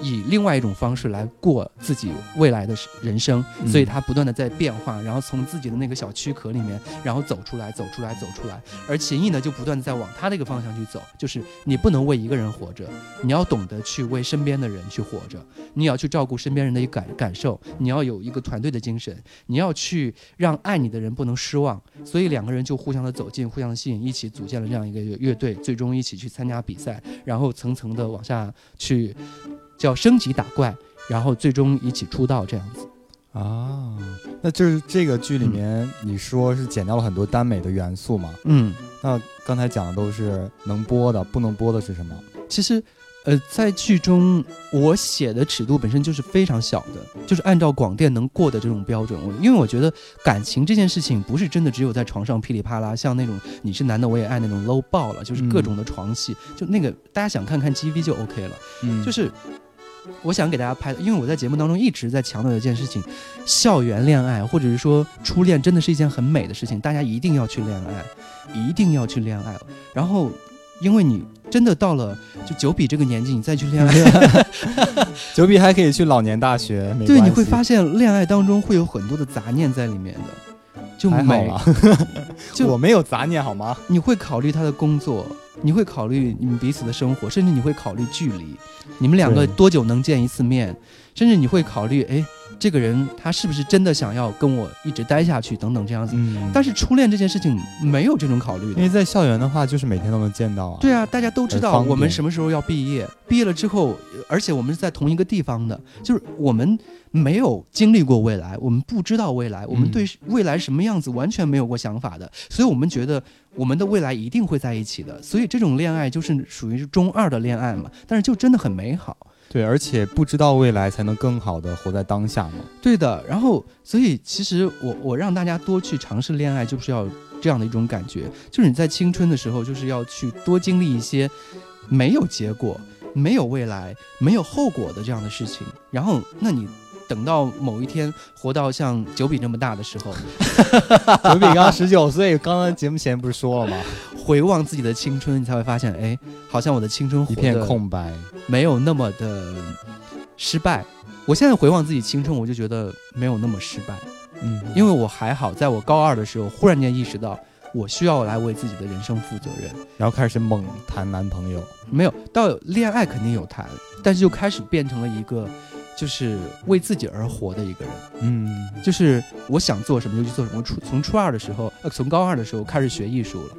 以另外一种方式来过自己未来的人生，所以他不断的在变化，然后从自己的那个小躯壳里面，然后走出来，走出来，走出来。而秦毅呢，就不断的在往他那个方向去走，就是你不能为一个人活着，你要懂得去为身边的人去活着，你要去照顾身边人的一感感受，你要有一个团队的精神，你要去让爱你的人不能失望。所以两个人就互相的走近，互相的吸引，一起组建了这样一个乐队，最终一起去参加比赛，然后层层的往下去。叫升级打怪，然后最终一起出道这样子啊，那就是这个剧里面你说是剪掉了很多耽美的元素嘛？嗯，那刚才讲的都是能播的，不能播的是什么？其实。呃，在剧中我写的尺度本身就是非常小的，就是按照广电能过的这种标准。我因为我觉得感情这件事情不是真的只有在床上噼里啪啦，像那种你是男的我也爱那种 low 爆了，就是各种的床戏，就那个大家想看看 G V 就 OK 了。嗯，就是我想给大家拍的，因为我在节目当中一直在强调一件事情：校园恋爱或者是说初恋真的是一件很美的事情，大家一定要去恋爱，一定要去恋爱。然后。因为你真的到了就九比这个年纪，你再去恋爱，九比还可以去老年大学。对，你会发现恋爱当中会有很多的杂念在里面的，就美。就 我没有杂念好吗？你会考虑他的工作，你会考虑你们彼此的生活，甚至你会考虑距离，你们两个多久能见一次面，甚至你会考虑哎。这个人他是不是真的想要跟我一直待下去？等等这样子。嗯。但是初恋这件事情没有这种考虑，因为在校园的话，就是每天都能见到啊。对啊，大家都知道我们什么时候要毕业，毕业了之后，而且我们是在同一个地方的，就是我们没有经历过未来，我们不知道未来，我们对未来什么样子完全没有过想法的，所以我们觉得我们的未来一定会在一起的，所以这种恋爱就是属于是中二的恋爱嘛，但是就真的很美好。对，而且不知道未来才能更好的活在当下嘛。对的，然后所以其实我我让大家多去尝试恋爱，就是要这样的一种感觉，就是你在青春的时候，就是要去多经历一些没有结果、没有未来、没有后果的这样的事情。然后，那你等到某一天活到像九比那么大的时候，九比刚十九岁，刚刚节目前不是说了吗？回望自己的青春，你才会发现，哎，好像我的青春一片空白，没有那么的失败。我现在回望自己青春，我就觉得没有那么失败。嗯，因为我还好，在我高二的时候，忽然间意识到我需要来为自己的人生负责任，然后开始猛谈男朋友。没有，到恋爱肯定有谈，但是就开始变成了一个。就是为自己而活的一个人，嗯，就是我想做什么就去做什么。初从初二的时候，呃，从高二的时候开始学艺术了。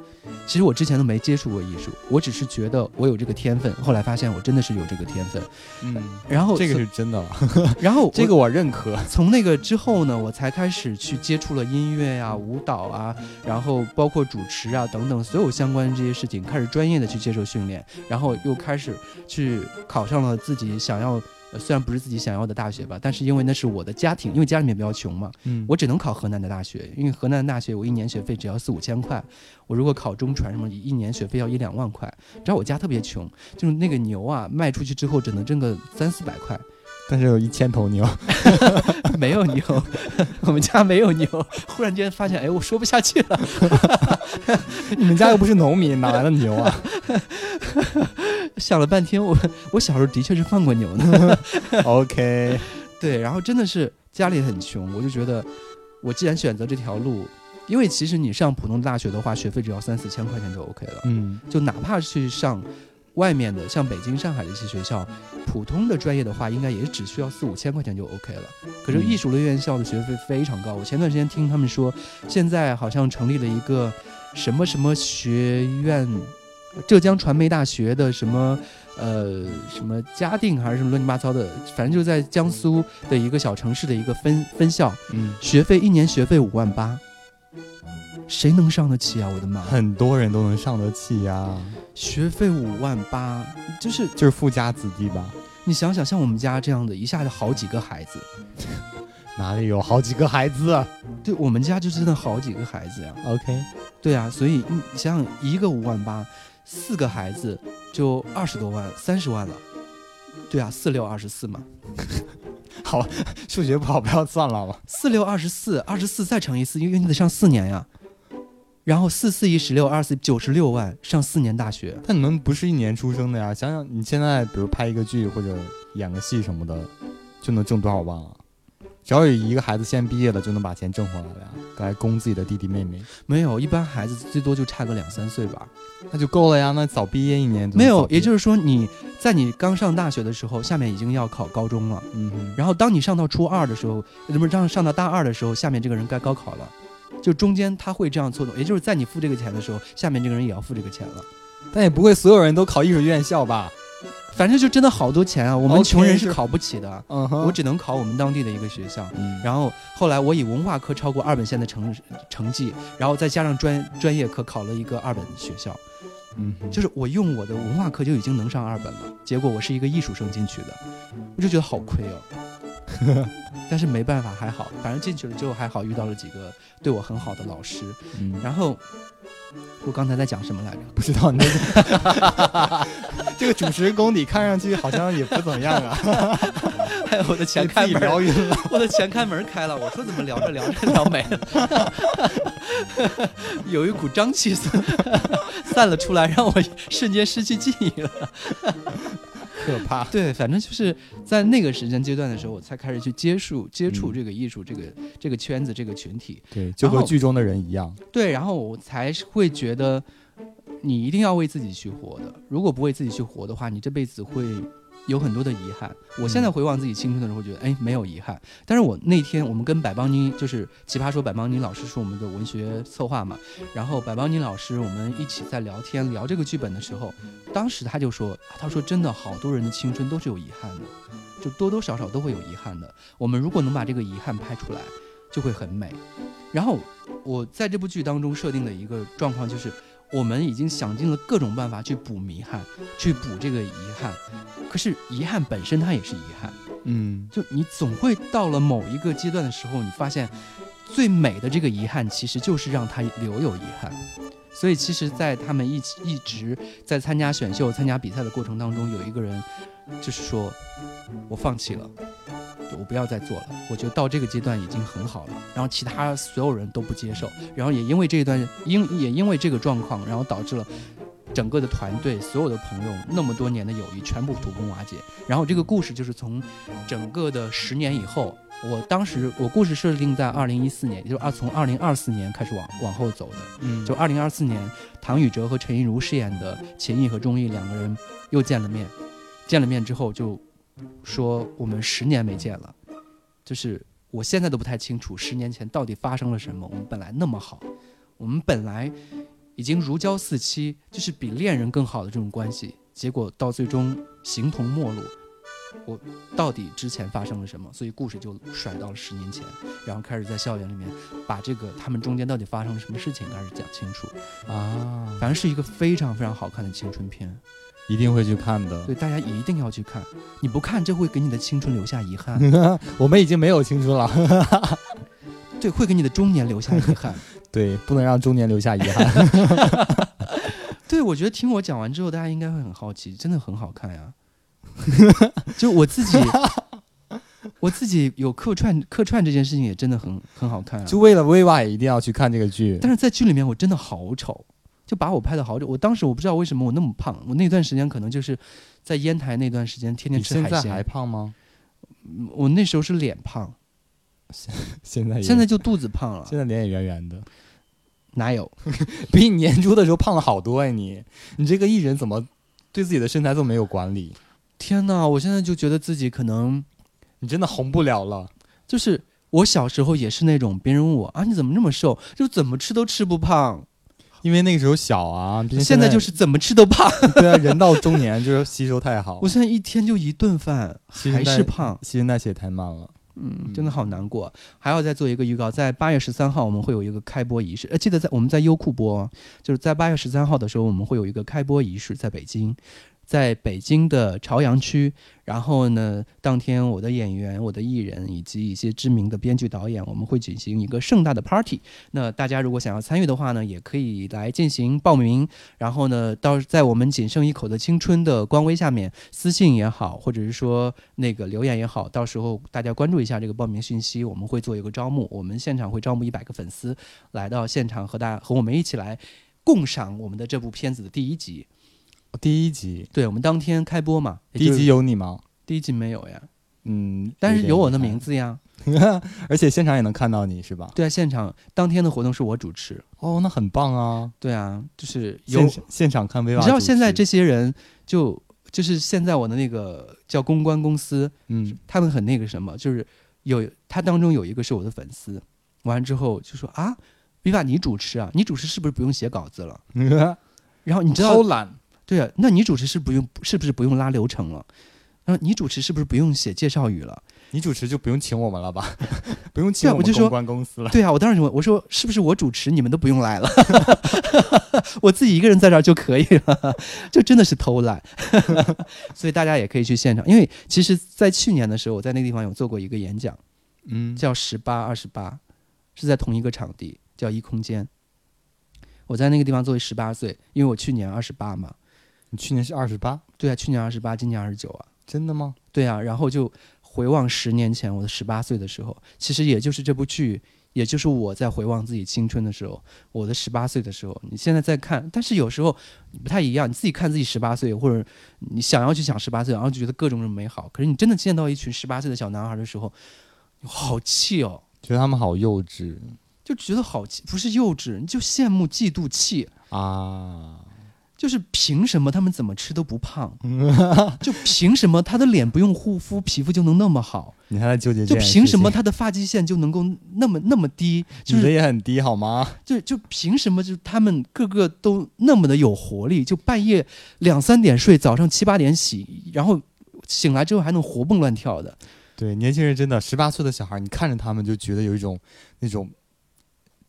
其实我之前都没接触过艺术，我只是觉得我有这个天分。后来发现我真的是有这个天分，嗯。然后这个是真的，然后这个我认可。从那个之后呢，我才开始去接触了音乐呀、舞蹈啊，然后包括主持啊等等所有相关的这些事情，开始专业的去接受训练，然后又开始去考上了自己想要。虽然不是自己想要的大学吧，但是因为那是我的家庭，因为家里面比较穷嘛，嗯，我只能考河南的大学，因为河南的大学我一年学费只要四五千块，我如果考中传什么，一年学费要一两万块。只要我家特别穷，就是那个牛啊，卖出去之后只能挣个三四百块，但是有一千头牛，没有牛，我们家没有牛。忽然间发现，哎，我说不下去了，你们家又不是农民，哪来的牛啊？想了半天，我我小时候的确是放过牛的。OK，对，然后真的是家里很穷，我就觉得，我既然选择这条路，因为其实你上普通大学的话，学费只要三四千块钱就 OK 了。嗯，就哪怕去上外面的，像北京、上海的一些学校，普通的专业的话，应该也只需要四五千块钱就 OK 了。可是艺术类院校的学费非常高，我前段时间听他们说，现在好像成立了一个什么什么学院。浙江传媒大学的什么，呃，什么嘉定还是什么乱七八糟的，反正就在江苏的一个小城市的一个分分校，嗯，学费一年学费五万八，谁能上得起啊？我的妈！很多人都能上得起呀，学费五万八，就是就是富家子弟吧？你想想，像我们家这样的，一下子好几个孩子，哪里有好几个孩子？对我们家就真的好几个孩子呀。OK，对啊，所以你想想，一个五万八。四个孩子就二十多万，三十万了。对啊，四六二十四嘛。好，数学不好，不要算了吧。四六二十四，二十四再乘以四，因为你得上四年呀。然后四四一十六，二四九十六万，上四年大学。但你们不是一年出生的呀？想想你现在，比如拍一个剧或者演个戏什么的，就能挣多少万啊？只要有一个孩子先毕业了，就能把钱挣回来了呀，来供自己的弟弟妹妹。没有，一般孩子最多就差个两三岁吧，那就够了呀。那早毕业一年没有，也就是说你在你刚上大学的时候，下面已经要考高中了。嗯，然后当你上到初二的时候，不是上上到大二的时候，下面这个人该高考了，就中间他会这样错动，也就是在你付这个钱的时候，下面这个人也要付这个钱了。但也不会所有人都考艺术院校吧？反正就真的好多钱啊！我们穷人是考不起的，我只能考我们当地的一个学校。然后后来我以文化课超过二本线的成成绩，然后再加上专专业课考了一个二本学校。嗯，就是我用我的文化课就已经能上二本了，结果我是一个艺术生进去的，我就觉得好亏哦。但是没办法，还好，反正进去了之后还好遇到了几个对我很好的老师。嗯然后。我刚才在讲什么来着？不知道那个 这个主持功底看上去好像也不怎么样啊。还有我的前开门聊晕了，我的前开门开了。我说怎么聊着聊着聊没了？有一股瘴气散散了出来，让我瞬间失去记忆了。可怕，对，反正就是在那个时间阶段的时候，我才开始去接触接触这个艺术，这个这个圈子，这个群体，对，就和剧中的人一样，对，然后我才会觉得，你一定要为自己去活的，如果不为自己去活的话，你这辈子会。有很多的遗憾，我现在回望自己青春的时候，觉得哎没有遗憾。但是我那天我们跟百邦妮，就是奇葩说百邦妮老师是我们的文学策划嘛，然后百邦妮老师我们一起在聊天聊这个剧本的时候，当时他就说，他说真的好多人的青春都是有遗憾的，就多多少少都会有遗憾的。我们如果能把这个遗憾拍出来，就会很美。然后我在这部剧当中设定的一个状况就是。我们已经想尽了各种办法去补遗憾，去补这个遗憾，可是遗憾本身它也是遗憾，嗯，就你总会到了某一个阶段的时候，你发现最美的这个遗憾其实就是让他留有遗憾。所以其实，在他们一起一直在参加选秀、参加比赛的过程当中，有一个人就是说，我放弃了，我不要再做了，我觉得到这个阶段已经很好了。然后其他所有人都不接受，然后也因为这一段因也因为这个状况，然后导致了整个的团队所有的朋友那么多年的友谊全部土崩瓦解。然后这个故事就是从整个的十年以后，我当时我故事设定在二零一四年，也就是二从二零二四年开始往往后走的。嗯，就二零二四年，唐禹哲和陈亦如饰演的秦毅和钟毅两个人又见了面，见了面之后就。说我们十年没见了，就是我现在都不太清楚十年前到底发生了什么。我们本来那么好，我们本来已经如胶似漆，就是比恋人更好的这种关系，结果到最终形同陌路。我到底之前发生了什么？所以故事就甩到了十年前，然后开始在校园里面把这个他们中间到底发生了什么事情开始讲清楚啊。反正是一个非常非常好看的青春片。一定会去看的，对，大家一定要去看。你不看，这会给你的青春留下遗憾。我们已经没有青春了，对，会给你的中年留下遗憾。对，不能让中年留下遗憾。对，我觉得听我讲完之后，大家应该会很好奇，真的很好看呀。就我自己，我自己有客串客串这件事情也真的很很好看。就为了威娃也一定要去看这个剧，但是在剧里面我真的好丑。就把我拍的好丑，我当时我不知道为什么我那么胖，我那段时间可能就是在烟台那段时间天天吃海鲜。现在还胖吗？我那时候是脸胖，现在现在就肚子胖了。现在脸也圆圆的，哪有？比你年初的时候胖了好多哎！你你这个艺人怎么对自己的身材这么没有管理？天哪！我现在就觉得自己可能你真的红不了了。就是我小时候也是那种，别人问我啊你怎么那么瘦，就怎么吃都吃不胖。因为那个时候小啊，现在就是怎么吃都胖。对啊，人到中年就是吸收太好。我现在一天就一顿饭，还是胖，新陈代谢太慢了。嗯，真的好难过。还要再做一个预告，在八月十三号我们会有一个开播仪式。呃，记得在我们在优酷播，就是在八月十三号的时候我们会有一个开播仪式，在北京。在北京的朝阳区，然后呢，当天我的演员、我的艺人以及一些知名的编剧导演，我们会举行一个盛大的 party。那大家如果想要参与的话呢，也可以来进行报名。然后呢，到在我们仅剩一口的青春的官微下面私信也好，或者是说那个留言也好，到时候大家关注一下这个报名信息，我们会做一个招募。我们现场会招募一百个粉丝来到现场和大家和我们一起来共赏我们的这部片子的第一集。第一集，对我们当天开播嘛？第一集有你吗？第一集没有呀。嗯，但是有我的名字呀。而且现场也能看到你是吧？对啊，现场当天的活动是我主持。哦，那很棒啊。对啊，就是有现场看薇娃。你知道现在这些人就就是现在我的那个叫公关公司，嗯，他们很那个什么，就是有他当中有一个是我的粉丝，完之后就说啊，薇娃你主持啊，你主持是不是不用写稿子了？然后你知道偷懒。对啊，那你主持是不用，是不是不用拉流程了？那你主持是不是不用写介绍语了？你主持就不用请我们了吧？不用请我们公关公司了？对啊，我当时问我说是不是我主持你们都不用来了？我自己一个人在这儿就可以了，就真的是偷懒。所以大家也可以去现场，因为其实，在去年的时候，我在那个地方有做过一个演讲，嗯，叫十八二十八，是在同一个场地，叫一空间。我在那个地方作为十八岁，因为我去年二十八嘛。你去年是二十八？对啊，去年二十八，今年二十九啊。真的吗？对啊，然后就回望十年前我的十八岁的时候，其实也就是这部剧，也就是我在回望自己青春的时候，我的十八岁的时候。你现在在看，但是有时候不太一样。你自己看自己十八岁，或者你想要去想十八岁，然后就觉得各种人美好。可是你真的见到一群十八岁的小男孩的时候，好气哦，觉得他们好幼稚，就觉得好气，不是幼稚，你就羡慕、嫉妒、气啊。就是凭什么他们怎么吃都不胖？就凭什么他的脸不用护肤，皮肤就能那么好？你还在纠结？就凭什么他的发际线就能够那么那么低？你的也很低好吗？就就凭什么就他们个个都那么的有活力？就半夜两三点睡，早上七八点起，然后醒来之后还能活蹦乱跳的。对，年轻人真的十八岁的小孩，你看着他们就觉得有一种那种。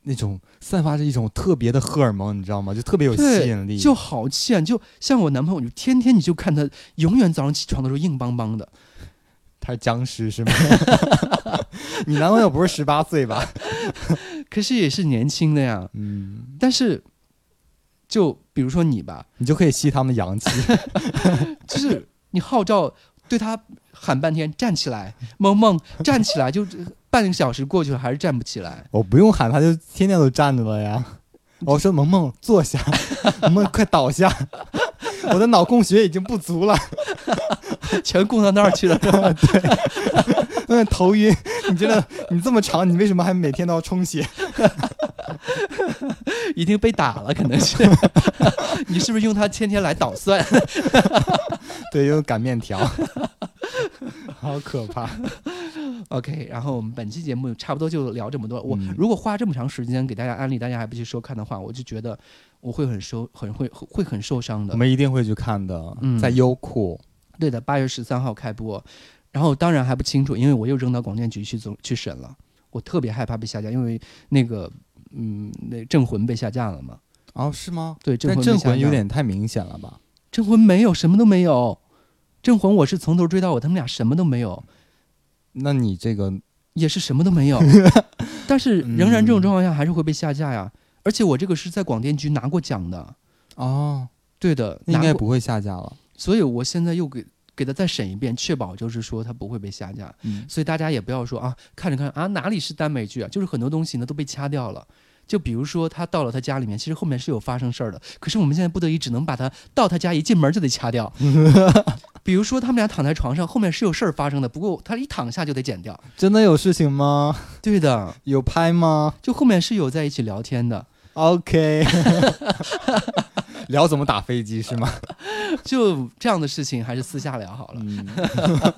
那种散发着一种特别的荷尔蒙，你知道吗？就特别有吸引力，就好气啊！就像我男朋友，就天天你就看他，永远早上起床的时候硬邦邦的。他是僵尸是吗？你男朋友不是十八岁吧？可是也是年轻的呀。嗯。但是，就比如说你吧，你就可以吸他们阳气。就是你号召对他喊半天站起来，萌萌站起来，就半个小时过去了还是站不起来。我不用喊，他就天天都站着了呀。我说萌萌坐下，萌萌快倒下，我的脑供血已经不足了，全供到那儿去了。对，嗯，头晕。你觉得你这么长，你为什么还每天都要充血？一定被打了，可能是。你是不是用它天天来捣蒜？对，用擀面条。好可怕。OK，然后我们本期节目差不多就聊这么多。我如果花这么长时间给大家安利，大家还不去收看的话，我就觉得我会很受，很会会很受伤的。我们一定会去看的，在优酷。对的，八月十三号开播。然后当然还不清楚，因为我又扔到广电局去总去审了。我特别害怕被下架，因为那个嗯，那《镇魂》被下架了嘛。哦，是吗？对，《镇魂》有点太明显了吧？《镇魂》没有什么都没有，《镇魂》我是从头追到尾，他们俩什么都没有。那你这个也是什么都没有，但是仍然这种状况下还是会被下架呀。而且我这个是在广电局拿过奖的哦，对的，应该不会下架了。所以我现在又给给他再审一遍，确保就是说他不会被下架。所以大家也不要说啊，看着看着啊哪里是耽美剧啊，就是很多东西呢都被掐掉了。就比如说他到了他家里面，其实后面是有发生事儿的，可是我们现在不得已只能把他到他家一进门就得掐掉。比如说他们俩躺在床上，后面是有事儿发生的，不过他一躺下就得剪掉。真的有事情吗？对的，有拍吗？就后面是有在一起聊天的。OK，聊怎么打飞机是吗？就这样的事情还是私下聊好了，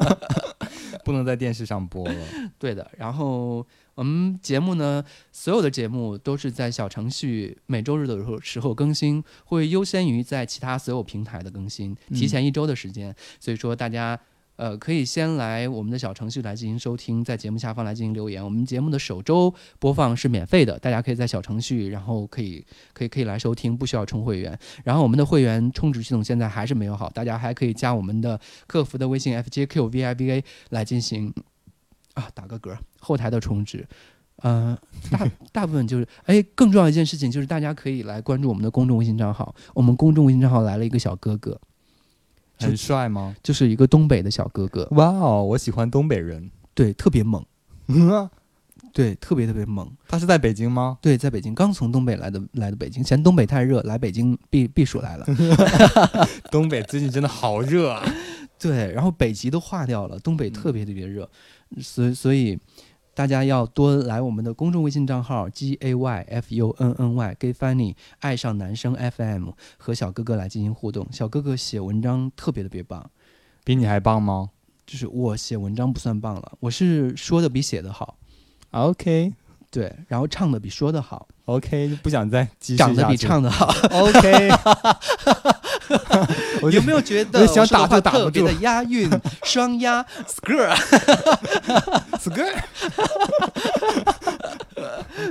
不能在电视上播了。对的，然后。我们节目呢，所有的节目都是在小程序每周日的时候时候更新，会优先于在其他所有平台的更新，提前一周的时间。所以说大家呃可以先来我们的小程序来进行收听，在节目下方来进行留言。我们节目的首周播放是免费的，大家可以在小程序，然后可以可以可以来收听，不需要充会员。然后我们的会员充值系统现在还是没有好，大家还可以加我们的客服的微信 FJQVIVA 来进行。啊，打个嗝，后台的充值，嗯，大 大部分就是，哎，更重要一件事情就是大家可以来关注我们的公众微信账号，我们公众微信账号来了一个小哥哥，很帅吗？就是一个东北的小哥哥。哇哦，我喜欢东北人，对，特别猛，嗯，对，特别特别猛。他是在北京吗？对，在北京，刚从东北来的，来的北京，嫌东北太热，来北京避避暑来了。东北最近真的好热啊！对，然后北极都化掉了，东北特别特别热。所以，所以大家要多来我们的公众微信账号 G A Y F U N N Y Gay Funny 爱上男生 FM 和小哥哥来进行互动。小哥哥写文章特别特别棒，比你还棒吗？就是我写文章不算棒了，我是说的比写的好。OK，对，然后唱的比说的好。OK，不想再继续长得比唱的好。OK。有没有觉得想打就打特别的押韵，双押，skr，skr，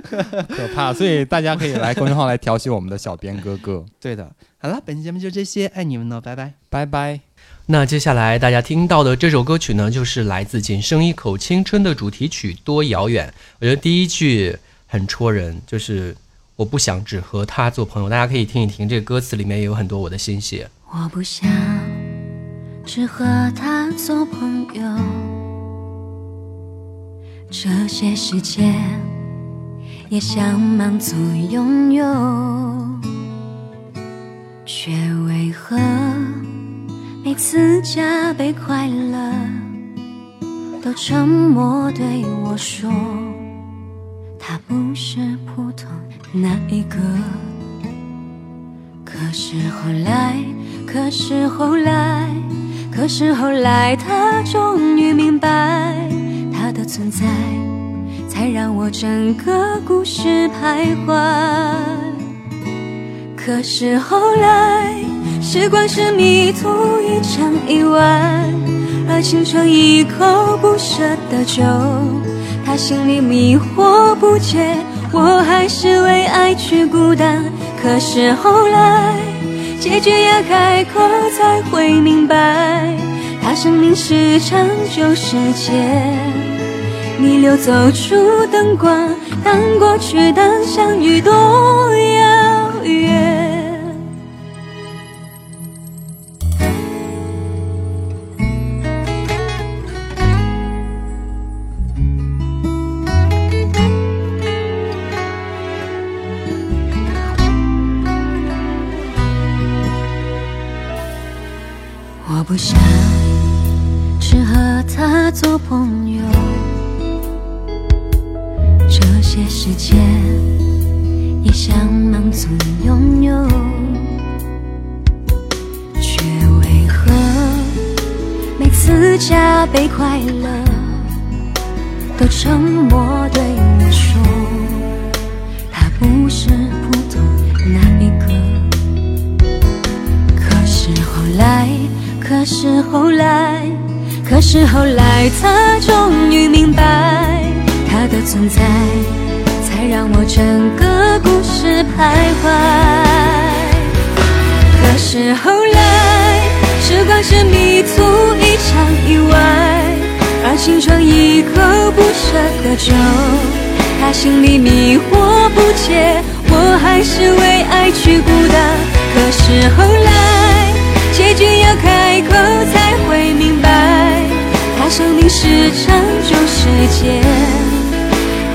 可怕，所以大家可以来公众号来调戏我们的小编哥哥。对的，好了，本期节目就这些，爱你们呢，拜拜，拜拜。那接下来大家听到的这首歌曲呢，就是来自《仅剩一口青春》的主题曲《多遥远》。我觉得第一句很戳人，就是。我不想只和他做朋友，大家可以听一听，这个歌词里面也有很多我的心血。我不想只和他做朋友，这些时间也想满足拥有，却为何每次加倍快乐都沉默对我说，他不是普通。那一个，可是后来，可是后来，可是后来，他终于明白，他的存在才让我整个故事徘徊。可是后来，时光是迷途一场意外，而青春一口不舍的酒，他心里迷惑不解。我还是为爱去孤单，可是后来结局要开口才会明白，他生命是场旧世界，逆流走出灯光，当过去，当相遇多次加倍快乐都沉默对我说，他不是普通那一个。可是后来。可是后来，可是后来，他终于明白，他的存在才让我整个故事徘徊。可是后来，时光是而青春一口不舍的酒，他心里迷惑不解，我还是为爱去孤单。可是后来。结局要开口才会明白，他生命是长久时间，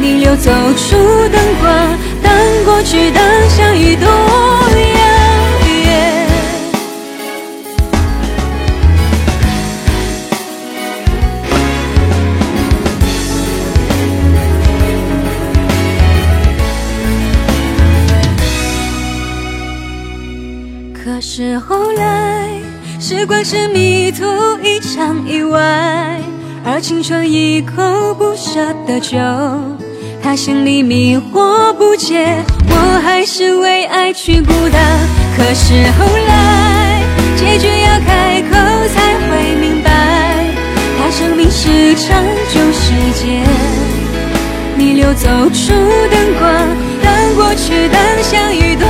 逆流走出灯光，当过去灯相遇多遥是后来。时光是迷途一场意外，而青春一口不舍的酒，他心里迷惑不解，我还是为爱去孤单。可是后来，结局要开口才会明白，他生命是长久时间，逆流走出灯光，当过去灯相遇多。